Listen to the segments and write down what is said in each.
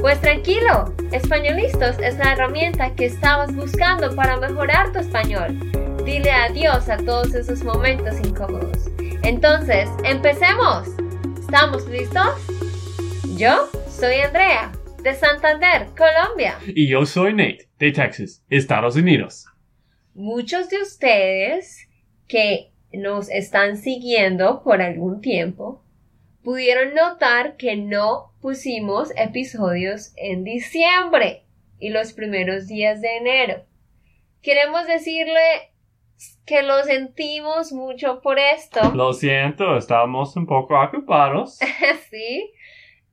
Pues tranquilo, Españolistos es la herramienta que estabas buscando para mejorar tu español. Dile adiós a todos esos momentos incómodos. Entonces, empecemos. ¿Estamos listos? Yo soy Andrea, de Santander, Colombia. Y yo soy Nate, de Texas, Estados Unidos. Muchos de ustedes que nos están siguiendo por algún tiempo pudieron notar que no pusimos episodios en diciembre y los primeros días de enero. Queremos decirle que lo sentimos mucho por esto. Lo siento, estábamos un poco ocupados. sí.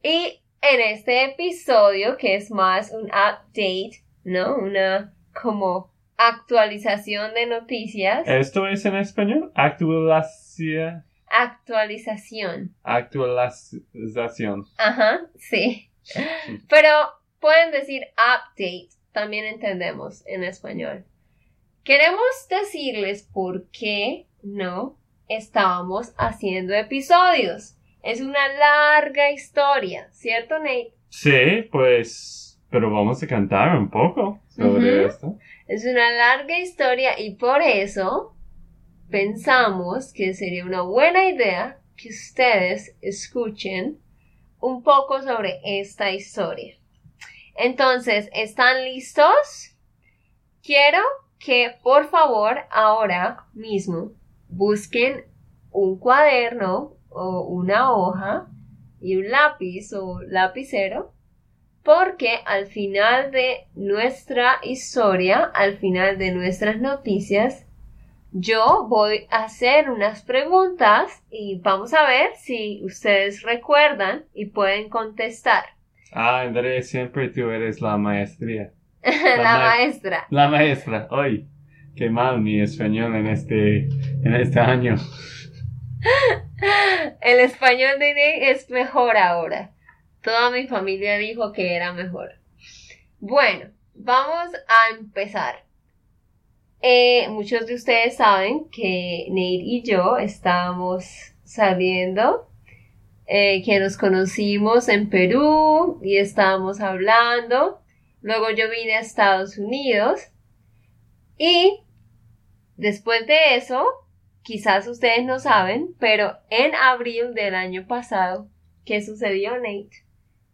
Y en este episodio, que es más un update, ¿no? Una como actualización de noticias. ¿Esto es en español? Actualización. Actualización. Actualización. Ajá, sí. Pero pueden decir update, también entendemos en español. Queremos decirles por qué no estábamos haciendo episodios. Es una larga historia, ¿cierto, Nate? Sí, pues, pero vamos a cantar un poco sobre esto. Es una larga historia y por eso pensamos que sería una buena idea que ustedes escuchen un poco sobre esta historia. Entonces, ¿están listos? Quiero que por favor ahora mismo busquen un cuaderno o una hoja y un lápiz o lapicero porque al final de nuestra historia, al final de nuestras noticias, yo voy a hacer unas preguntas y vamos a ver si ustedes recuerdan y pueden contestar. Ah, Andrés, siempre tú eres la maestría. La, maestra. La maestra. Hoy, qué mal mi español en este, en este año. El español de Nate es mejor ahora. Toda mi familia dijo que era mejor. Bueno, vamos a empezar. Eh, muchos de ustedes saben que Nate y yo estábamos saliendo, eh, que nos conocimos en Perú y estábamos hablando. Luego yo vine a Estados Unidos y después de eso, quizás ustedes no saben, pero en abril del año pasado, ¿qué sucedió, Nate?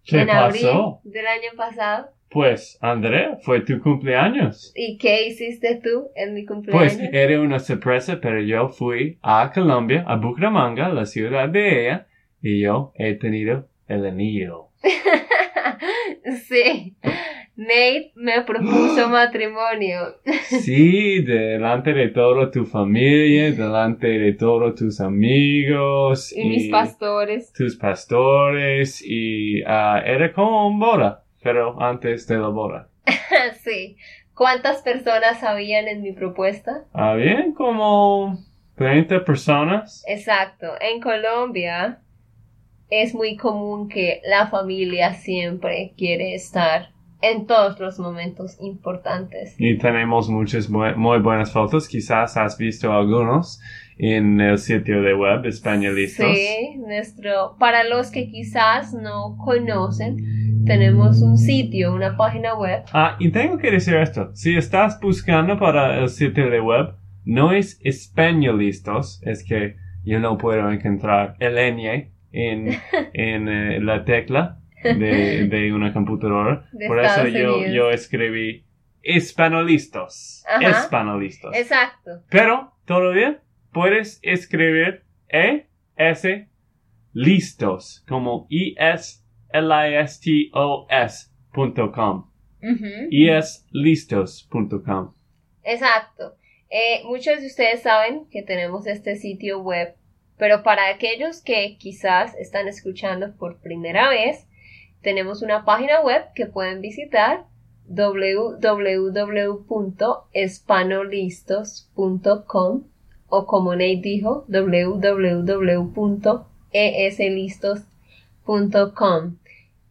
¿Qué en pasó? abril del año pasado. Pues, Andrea, fue tu cumpleaños. ¿Y qué hiciste tú en mi cumpleaños? Pues era una sorpresa, pero yo fui a Colombia, a Bucaramanga, la ciudad de ella, y yo he tenido el anillo. sí. Nate me propuso matrimonio. Sí, delante de toda tu familia, delante de todos tus amigos. Y mis pastores. Tus pastores, y ah, era como un boda, pero antes de la boda. sí. ¿Cuántas personas habían en mi propuesta? Habían como 30 personas. Exacto. En Colombia es muy común que la familia siempre quiere estar en todos los momentos importantes. Y tenemos muchas bu- muy buenas fotos, quizás has visto algunos en el sitio de web Españolistos. Sí, nuestro, para los que quizás no conocen, tenemos un sitio, una página web. Ah, y tengo que decir esto, si estás buscando para el sitio de web, no es Españolistos, es que yo no puedo encontrar el ñ en, en eh, la tecla de, de una computadora. De Por eso yo, yo escribí Hispanolistos. Ajá. Hispanolistos. Exacto. Pero todavía puedes escribir E S listos como E S L I S T O S punto com. Ujú. eslistos.com. Exacto. Eh, muchos de ustedes saben que tenemos este sitio web, pero para aquellos que quizás están escuchando por primera vez, tenemos una página web que pueden visitar www.espanolistos.com o como Nate dijo, www.eslistos.com.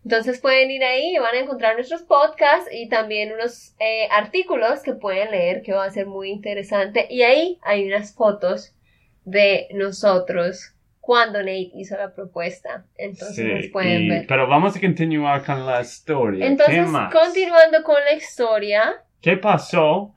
Entonces pueden ir ahí y van a encontrar nuestros podcasts y también unos eh, artículos que pueden leer que va a ser muy interesante. Y ahí hay unas fotos de nosotros cuando Nate hizo la propuesta. Entonces nos pueden y- ver. Pero vamos a continuar con la historia. Entonces, continuando con la historia, ¿Qué pasó?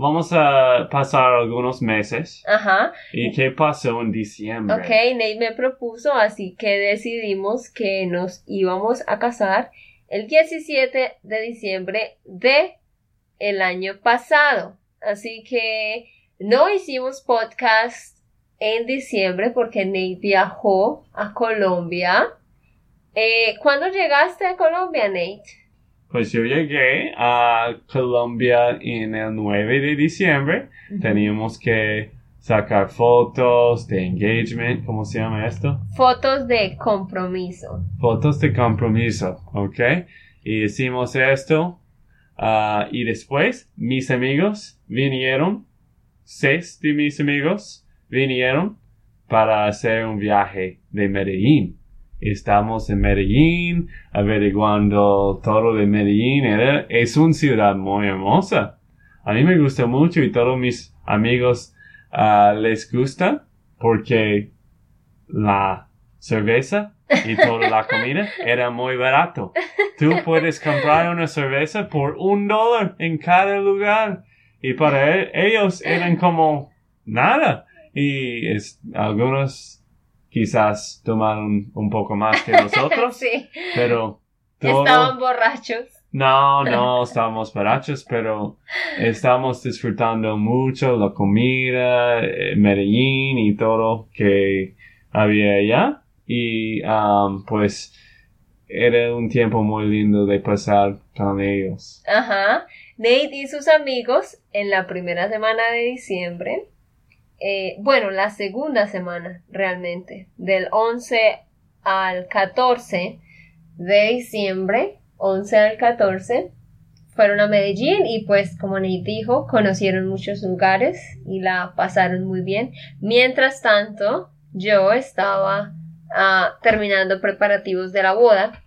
Vamos a pasar algunos meses. ajá, ¿Y qué pasó en diciembre? ok, Nate me propuso, así que decidimos que nos íbamos a casar el 17 de diciembre de el año pasado. Así que no hicimos podcast en diciembre porque Nate viajó a Colombia. Eh, ¿Cuándo llegaste a Colombia, Nate? Pues yo llegué a Colombia en el 9 de diciembre. Teníamos que sacar fotos de engagement, ¿cómo se llama esto? Fotos de compromiso. Fotos de compromiso, ¿ok? Y hicimos esto. ah, y después mis amigos vinieron, seis de mis amigos vinieron para hacer un viaje de Medellín. Estamos en Medellín, averiguando todo de Medellín. Es una ciudad muy hermosa. A mí me gusta mucho y todos mis amigos ah, les gusta porque la cerveza y toda la comida era muy barato. Tú puedes comprar una cerveza por un dólar en cada lugar y para e- ellos eran como nada. Y es, algunos quizás tomaron un poco más que nosotros, sí, pero todo... estaban borrachos. No, no estábamos borrachos, pero estamos disfrutando mucho la comida, eh, Medellín y todo que había allá. Y um, pues era un tiempo muy lindo de pasar con ellos. Ajá. Nate y sus amigos en la primera semana de diciembre, eh, bueno, la segunda semana realmente, del 11 al 14 de diciembre, 11 al 14, fueron a Medellín y pues como Nate dijo, conocieron muchos lugares y la pasaron muy bien. Mientras tanto, yo estaba ah, terminando preparativos de la boda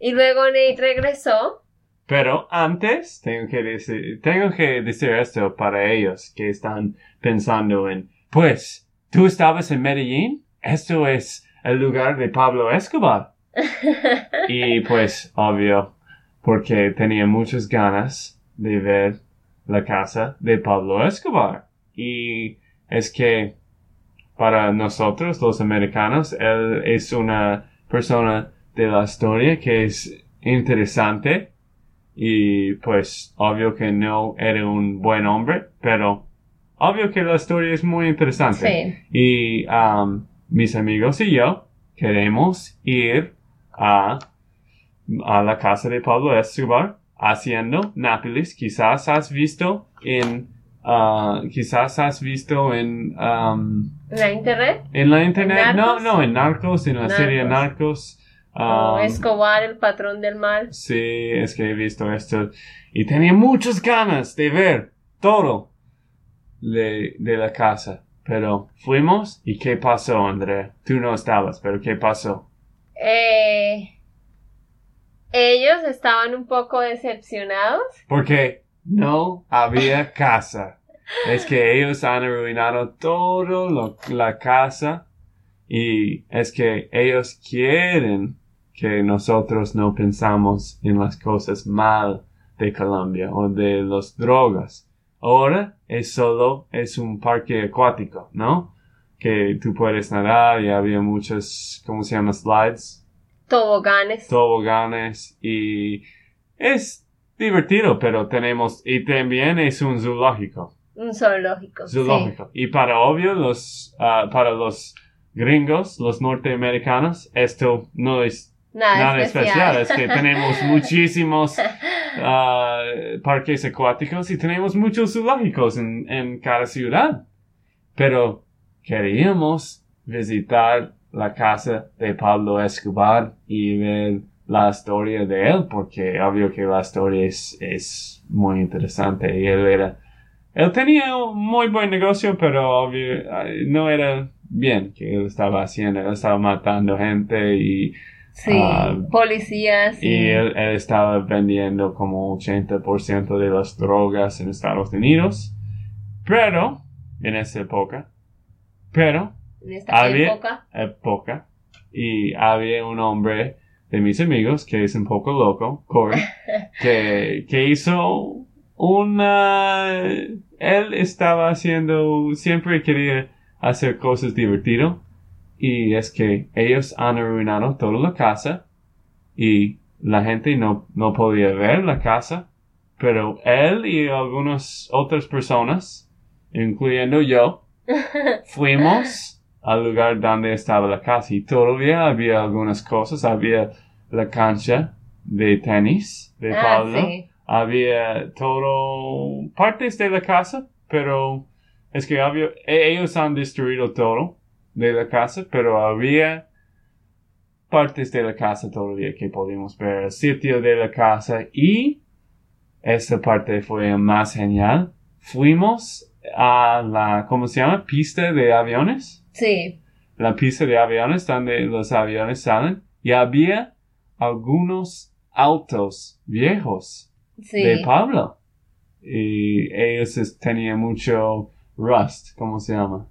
y luego Nate regresó Pero antes tengo que decir, tengo que decir esto para ellos que están pensando en, pues, ¿tú estabas en Medellín? Esto es el lugar de Pablo Escobar. Y pues, obvio, porque tenía muchas ganas de ver la casa de Pablo Escobar. Y es que para nosotros, los americanos, él es una persona de la historia que es interesante. Y pues, obvio que no era un buen hombre, pero obvio que la historia es muy interesante. Sí. Y um, mis amigos y yo queremos ir a, a la casa de Pablo Escobar haciendo Nápoles. Quizás has visto en, ah, quizás has visto en, um, ¿La internet? en la internet. No, Narcos? no, en Narcos, en la serie Narcos. Um, Escobar, el patrón del mal. Sí, es que he visto esto y tenía muchas ganas de ver todo de, de la casa. Pero fuimos y ¿qué pasó, Andrea? Tú no estabas, pero ¿qué pasó? Eh, ellos estaban un poco decepcionados. Porque no había casa. Es que ellos han arruinado todo lo- la casa y es que ellos quieren que nosotros no pensamos en las cosas mal de Colombia o de las drogas. Ahora es solo, es un parque acuático, ¿no? Que tú puedes nadar y había muchos, ¿cómo se llama? Slides, Toboganes. toboganes y es divertido, pero tenemos, y también es un zoológico, un zoológico. sí. zoológico. Y para obvio, los, ah, para los gringos, los norteamericanos, esto no es Nada, nada especial, especial. es que tenemos muchísimos ah, parques acuáticos y tenemos muchos zoológicos en, en cada ciudad. Pero queríamos visitar la casa de Pablo Escobar y ver la historia de él, porque obvio que la historia es, es muy interesante y él era, él tenía un muy buen negocio, pero obvio, no era bien que él estaba haciendo, él estaba matando gente y Sí, Ah, policías. y él, él estaba vendiendo como 80% de las drogas en Estados Unidos. Pero, en esa época, pero, en esta había- época. época, y había un hombre de mis amigos que es un poco loco, Corey, que, que hizo una... Él estaba haciendo, siempre quería hacer cosas divertidas. Y es que ellos han arruinado toda la casa y la gente no, no podía ver la casa. Pero él y algunas otras personas, incluyendo yo, fuimos al lugar donde estaba la casa y todavía había algunas cosas. Había la cancha de tenis de ah, Pablo sí. había todo partes de la casa, pero es que había, e- ellos han destruido todo de la casa, pero había partes de la casa todavía que podíamos ver, el sitio de la casa y esta parte fue más genial. Fuimos a la, ¿cómo se llama? Pista de aviones Sí. la pista de aviones donde los aviones salen y había algunos autos viejos Sí. de Pablo y ellos tenían mucho rust, ¿cómo se llama?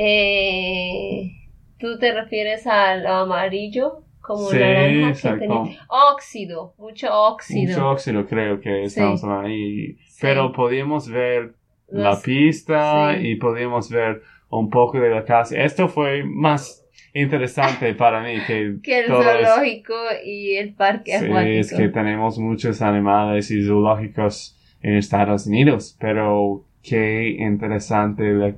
Eh, ¿Tú te refieres al amarillo? Como Sí, naranja que exacto. tenía. Óxido, mucho óxido. Mucho óxido creo que estamos Sí. ahí, Sí. pero podíamos ver la Los- pista sí. y podíamos ver un poco de la casa. Esto fue más interesante para mí que, que el todo es- zoológico y el parque Sí, acuático. es que tenemos muchos animales y zoológicos en Estados Unidos, pero qué interesante la,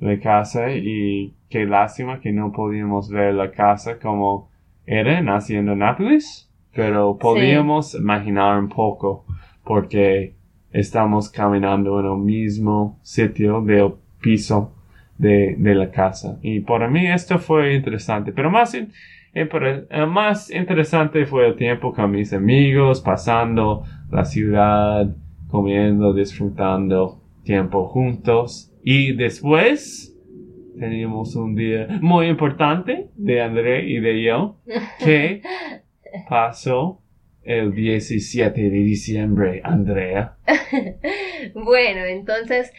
la casa y qué lástima que no podíamos ver la casa como era naciendo en Nápoles, pero podíamos imaginar un poco porque estamos caminando en el mismo sitio del piso de, de la casa. Y para mí esto fue interesante, pero más in- eh, más interesante fue el tiempo con mis amigos, pasando la ciudad, comiendo, disfrutando tiempo juntos. Y después teníamos un día muy importante de André y de yo, que pasó el 17 de diciembre, Andrea. Bueno, entonces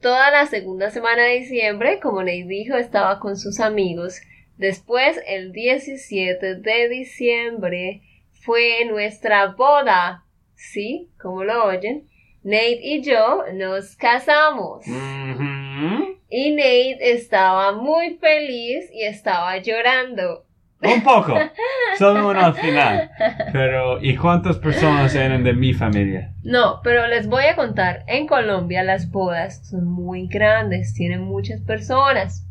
toda la segunda semana de diciembre, como les dijo, estaba con sus amigos. Después, el 17 de diciembre, fue nuestra boda. ¿Sí? Como lo oyen. Nate y yo nos casamos. Y Nate estaba muy feliz y estaba llorando. Un poco, solo uno al final. Pero, ¿y cuántas personas eran de mi familia? No, pero les voy a contar, en Colombia las bodas son muy grandes, tienen muchas personas.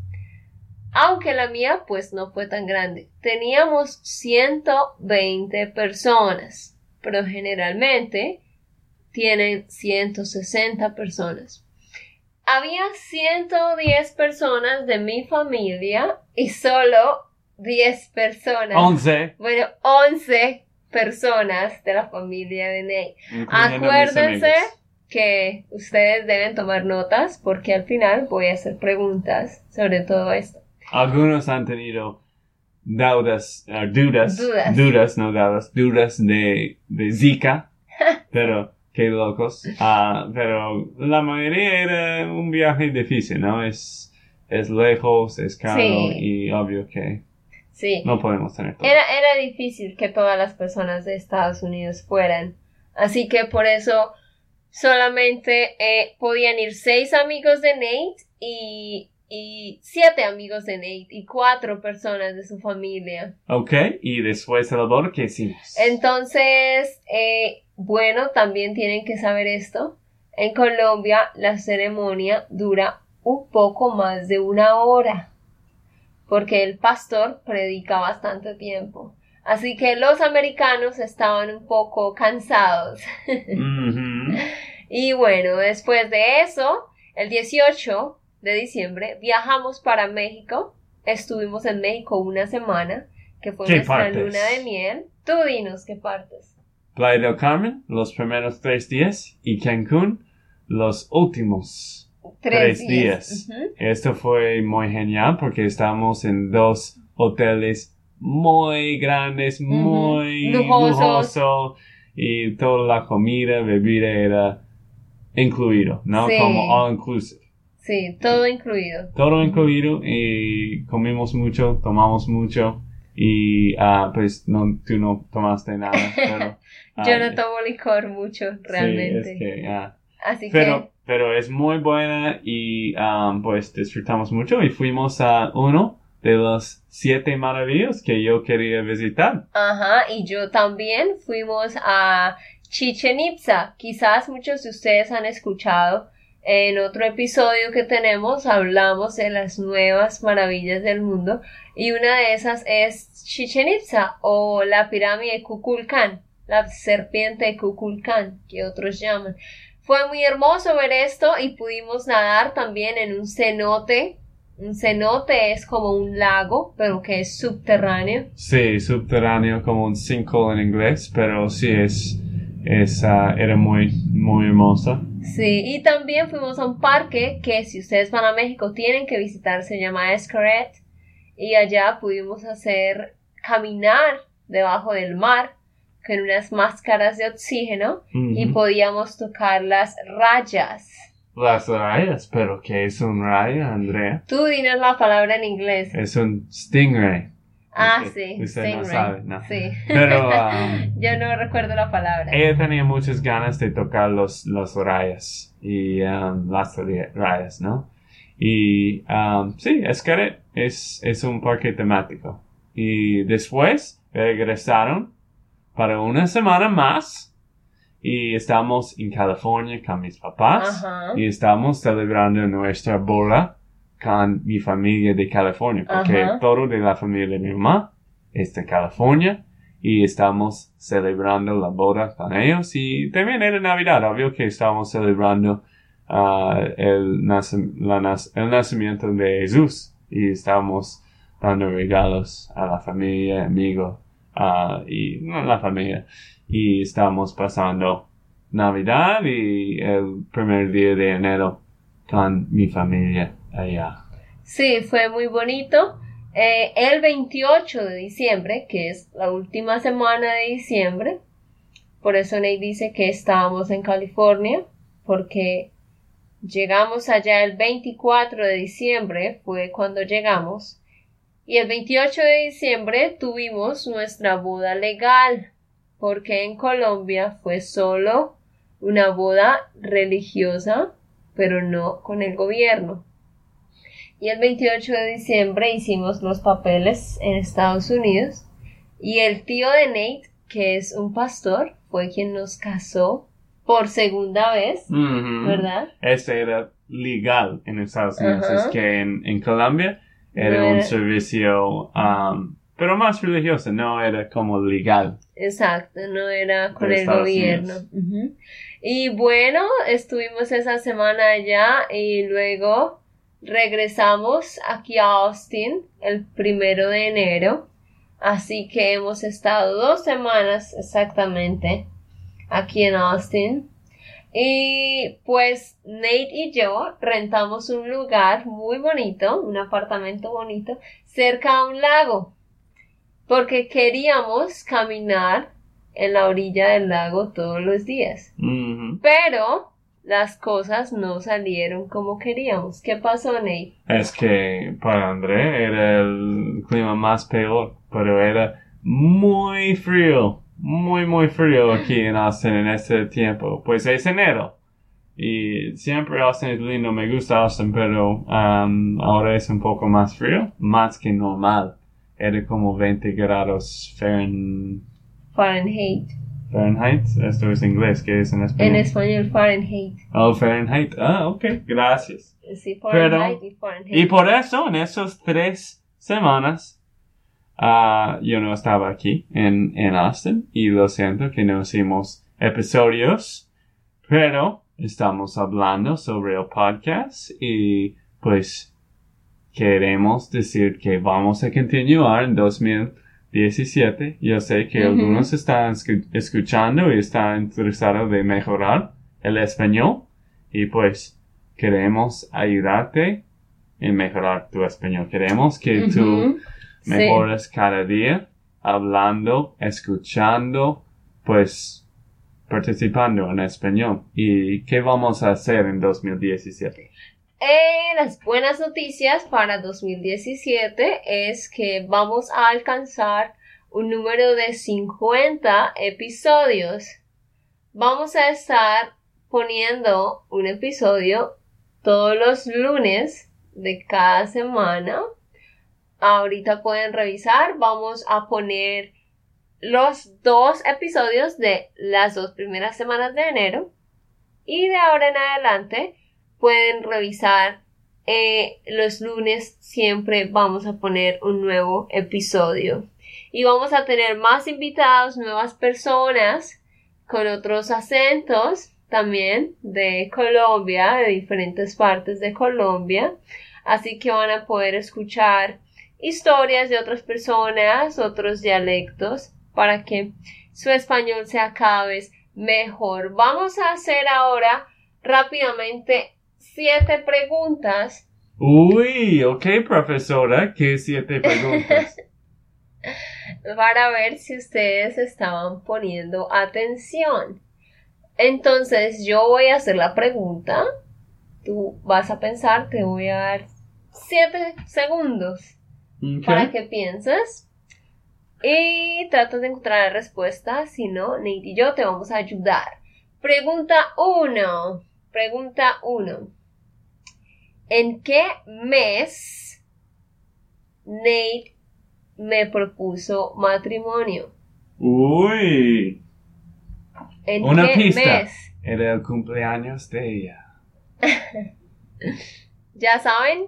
Aunque la mía pues no fue tan grande. Teníamos 120 personas, pero generalmente tienen 160 personas. Había 110 personas de mi familia y solo 10 personas. 11. Bueno, 11 personas de la familia de mis Acuérdense que ustedes deben tomar notas porque al final voy a hacer preguntas sobre todo esto. Algunos han tenido dudas, eh, dudas, Dudas. dudas, no dudas, dudas de, de Zika, pero qué locos. Ah, pero la mayoría era un viaje difícil, ¿no? Es, es lejos, es caro Sí. y obvio que Sí, no podemos tener todo. era, era difícil que todas las personas de Estados Unidos fueran. Así que por eso solamente eh, podían ir seis amigos de Nate y, y siete amigos de Nate y cuatro personas de su familia. Ok, y después boda, ¿qué hicimos? Entonces, eh, bueno, también tienen que saber esto. En Colombia la ceremonia dura un poco más de una hora, porque el pastor predica bastante tiempo. Así que los americanos estaban un poco cansados. Y bueno, después de eso, el 18 de diciembre, viajamos para México. Estuvimos en México una semana. que fue ¿Qué nuestra partes? luna de miel. Tú dinos qué partes. Playa del Carmen, los primeros tres días, y Cancún, los últimos Tres, tres días. Esto fue muy genial porque estábamos en dos hoteles muy grandes, muy Lujosos. lujoso y toda la comida, bebida era incluido, ¿no? Sí. Como all inclusive. Sí, todo incluido. Todo incluido y comimos mucho, tomamos mucho y ah, pues no, tú no tomaste nada. Pero, Yo ah, no tomo licor mucho, sí, realmente. es que, ah, Así pero, pero es muy buena y um, pues disfrutamos mucho y fuimos a uno de los siete maravillas que yo quería visitar. que, ajá, y yo también fuimos a Chichen Itza. Quizás muchos de ustedes han escuchado en otro episodio que tenemos, hablamos de las nuevas maravillas del mundo y una de esas es Chichen Itza o la pirámide de Kukulcán, la serpiente de Kukulcán, que otros llaman. Fue muy hermoso ver esto y pudimos nadar también en un cenote. Un cenote es como un lago, pero que es subterráneo. Sí, subterráneo como un sinkhole en inglés, pero sí es, es ah, era muy, muy hermosa. Sí, y también fuimos a un parque que si ustedes van a México tienen que visitar, se llama Escaret. Y allá pudimos hacer caminar debajo del mar con unas máscaras de oxígeno y podíamos tocar las rayas. Las rayas, pero ¿qué es un rayo, Andrea? Tú dinos la palabra en inglés. Es un stingray. Ah, sí, usted no sabe, no. Sí. Pero, um, Yo no recuerdo la palabra. Ella tenía muchas ganas de tocar los, los rayas y um, las rayas, ¿no? Y um, sí, Escaret es, es un parque temático. Y después regresaron para una semana más y estamos en California con mis papás Ajá. y estamos celebrando nuestra boda con mi familia de California porque Ajá. todo de la familia de mi mamá es de California y estamos celebrando la boda con ellos y también era Navidad, obvio que estamos celebrando ah, el, nac- la nac- el nacimiento de Jesús y estamos dando regalos a la familia, amigos ah, y no la familia y estamos pasando Navidad y el primer día de enero con mi familia allá. Sí, fue muy bonito. Eh, el 28 de diciembre, que es la última semana de diciembre, por eso Ney dice que estábamos en California, porque llegamos allá el 24 de diciembre, fue cuando llegamos, y el 28 de diciembre tuvimos nuestra boda legal, porque en Colombia fue solo una boda religiosa, pero no con el gobierno. Y el 28 de diciembre hicimos los papeles en Estados Unidos. Y el tío de Nate, que es un pastor, fue quien nos casó por segunda vez. ¿verdad? Este era legal en Estados Unidos, es que en, en Colombia era No un servicio, um, pero más religioso, no era como legal. Exacto, no era con el Estados gobierno. Y bueno, estuvimos esa semana allá y luego regresamos aquí a Austin el primero de enero. Así que hemos estado dos semanas exactamente aquí en Austin. Y pues Nate y yo rentamos un lugar muy bonito, un apartamento bonito, cerca a un lago porque queríamos caminar en la orilla del lago todos los días. Pero las cosas no salieron como queríamos. ¿Qué pasó, Nate? Es que para André era el clima más peor, pero era muy frío, muy muy frío aquí en Austin en este tiempo. Pues es enero. Y siempre Austin es lindo, me gusta Austin, pero um, ahora es un poco más frío, más que normal. Era como 20 grados Fahren- Fahrenheit. Fahrenheit. Esto es inglés, ¿qué es en español? En español, Fahrenheit. Oh, Fahrenheit. Ah, ok, gracias. Sí, Fahrenheit y Fahrenheit. Y por eso, en esas tres semanas, ah, yo no estaba aquí en, en Austin y lo siento que no hicimos episodios, pero estamos hablando sobre el podcast y pues queremos decir que vamos a continuar en 2017. Yo sé que algunos están escu- escuchando y están interesados de mejorar el español. Y pues queremos ayudarte en mejorar tu español. Queremos que tú. Sí. mejores cada día hablando, escuchando, pues participando en español. ¿Y qué vamos a hacer en 2017? Eh, las buenas noticias para 2017 es que vamos a alcanzar un número de 50 episodios. Vamos a estar poniendo un episodio todos los lunes de cada semana. Ahorita pueden revisar. Vamos a poner los dos episodios de las dos primeras semanas de enero. Y de ahora en adelante pueden revisar eh, los lunes siempre vamos a poner un nuevo episodio. Y vamos a tener más invitados nuevas personas con otros acentos también de Colombia de diferentes partes de Colombia. Así que van a poder escuchar historias de otras personas otros dialectos para que su español sea cada vez mejor. Vamos a hacer ahora rápidamente siete preguntas Uy, ok, profesora, ¿qué siete preguntas? para ver si ustedes estaban poniendo atención. Entonces yo voy a hacer la pregunta, tú vas a pensar, te voy a dar siete segundos para que pienses y tratas de encontrar la respuesta, si no, Nate y yo te vamos a ayudar. Pregunta 1. Pregunta 1. ¿En qué mes Nate me propuso matrimonio? Uy, ¿En una qué pista. mes? Era el cumpleaños de ella. ¿Ya saben?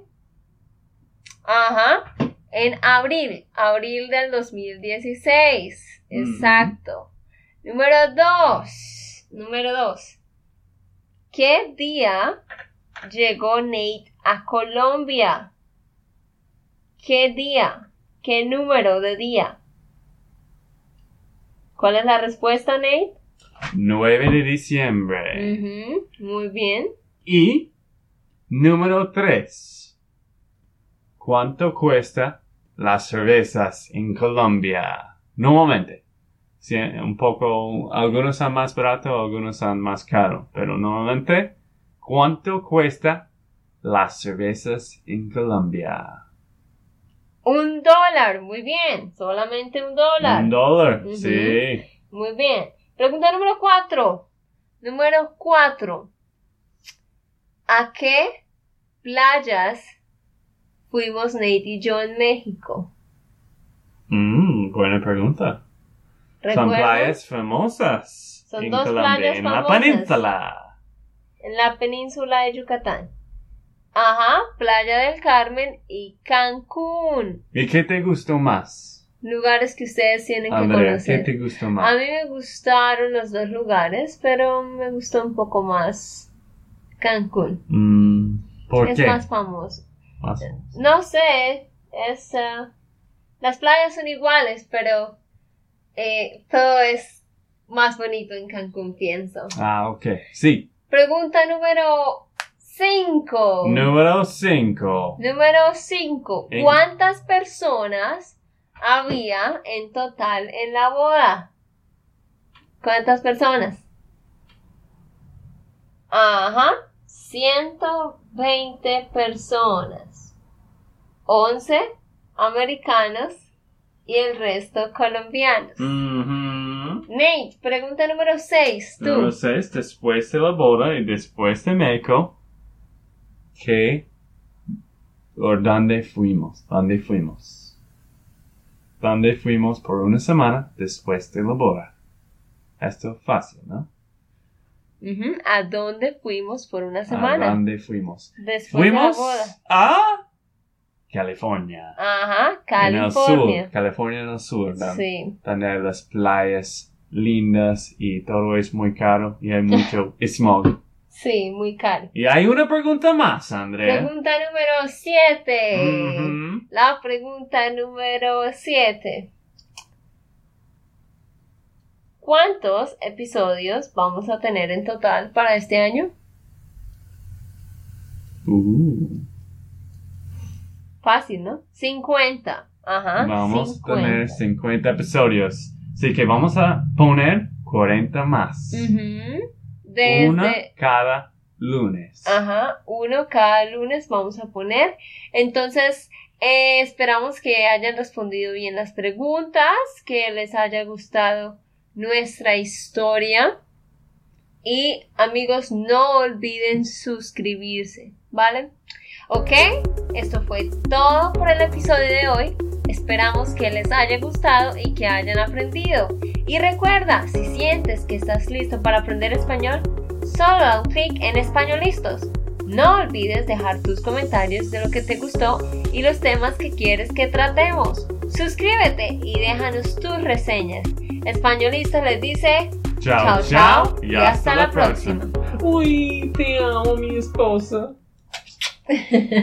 Ajá. En abril, abril del 2016. Ujú. Exacto. Número dos. Número dos. ¿Qué día llegó Nate a Colombia? ¿Qué día? ¿Qué número de día? ¿Cuál es la respuesta, Nate? 9 de diciembre. Ujú, Muy bien. Y número 3. ¿Cuánto cuesta las cervezas en Colombia? Normalmente. Un poco, algunos son más baratos, algunos son más caros, pero normalmente, ¿cuánto cuesta las cervezas en Colombia? Un dólar. Muy bien. Solamente un dólar. Un dólar, sí. Muy bien. Pregunta número cuatro. Número cuatro. ¿A qué playas fuimos Nate y yo en México? Mm, buena pregunta. Son playas famosas Son en dos Colombia, playas en la famosas. península. En la península de Yucatán. Ajá, Playa del Carmen y Cancún. ¿Y qué te gustó más? Lugares que ustedes tienen que Andrea, ¿qué conocer. te gustó A más? mí me gustaron los dos lugares, pero me gustó un poco más Cancún. Mm, ¿Por es qué? más famoso. Más- No sé, es... eh, las playas son iguales, pero eh, todo es más bonito en Cancún, pienso. Ah, ok. Sí. Pregunta número 5. Número 5. Número 5. En- ¿Cuántas personas había en total en la boda? ¿Cuántas personas? Ajá. 120 personas. 11 americanos y el resto colombianos. Nate, pregunta número 6. Tú. Número 6. Después de la boda y después de México, ¿qué o dónde fuimos? ¿Dónde fuimos? ¿Dónde fuimos por una semana después de la boda? Esto fácil, ¿no? Ujú, ¿A dónde fuimos por una ¿A semana? dónde fuimos? Después Fuimos de la boda. a California. Ajá, En el sur, California. California en el sur, ¿no? Sí. donde hay las playas lindas y todo es muy caro y hay mucho smog. Sí, muy caro. Y hay una pregunta más, Andrea. Pregunta número 7. Ujú. La pregunta número 7. ¿Cuántos episodios vamos a tener en total para este año? Uh, Fácil, ¿no? 50. Ajá. vamos 50. a tener 50 episodios. Así que vamos a poner 40 más. Desde... Una cada lunes. Ajá, uno cada lunes vamos a poner. Entonces, eh, esperamos que hayan respondido bien las preguntas, que les haya gustado nuestra historia. Y amigos, no olviden suscribirse, ¿vale? Ok, esto fue todo por el episodio de hoy. Esperamos que les haya gustado y que hayan aprendido. Y recuerda, si sientes que estás listo para aprender español, solo da un clic en Españolistos. No olvides dejar tus comentarios de lo que te gustó y los temas que quieres que tratemos. Suscríbete y déjanos tus reseñas. Españolistas les dice Chao, chao, chao y hasta la próxima. Uy, te amo, mi esposa. 嘿嘿嘿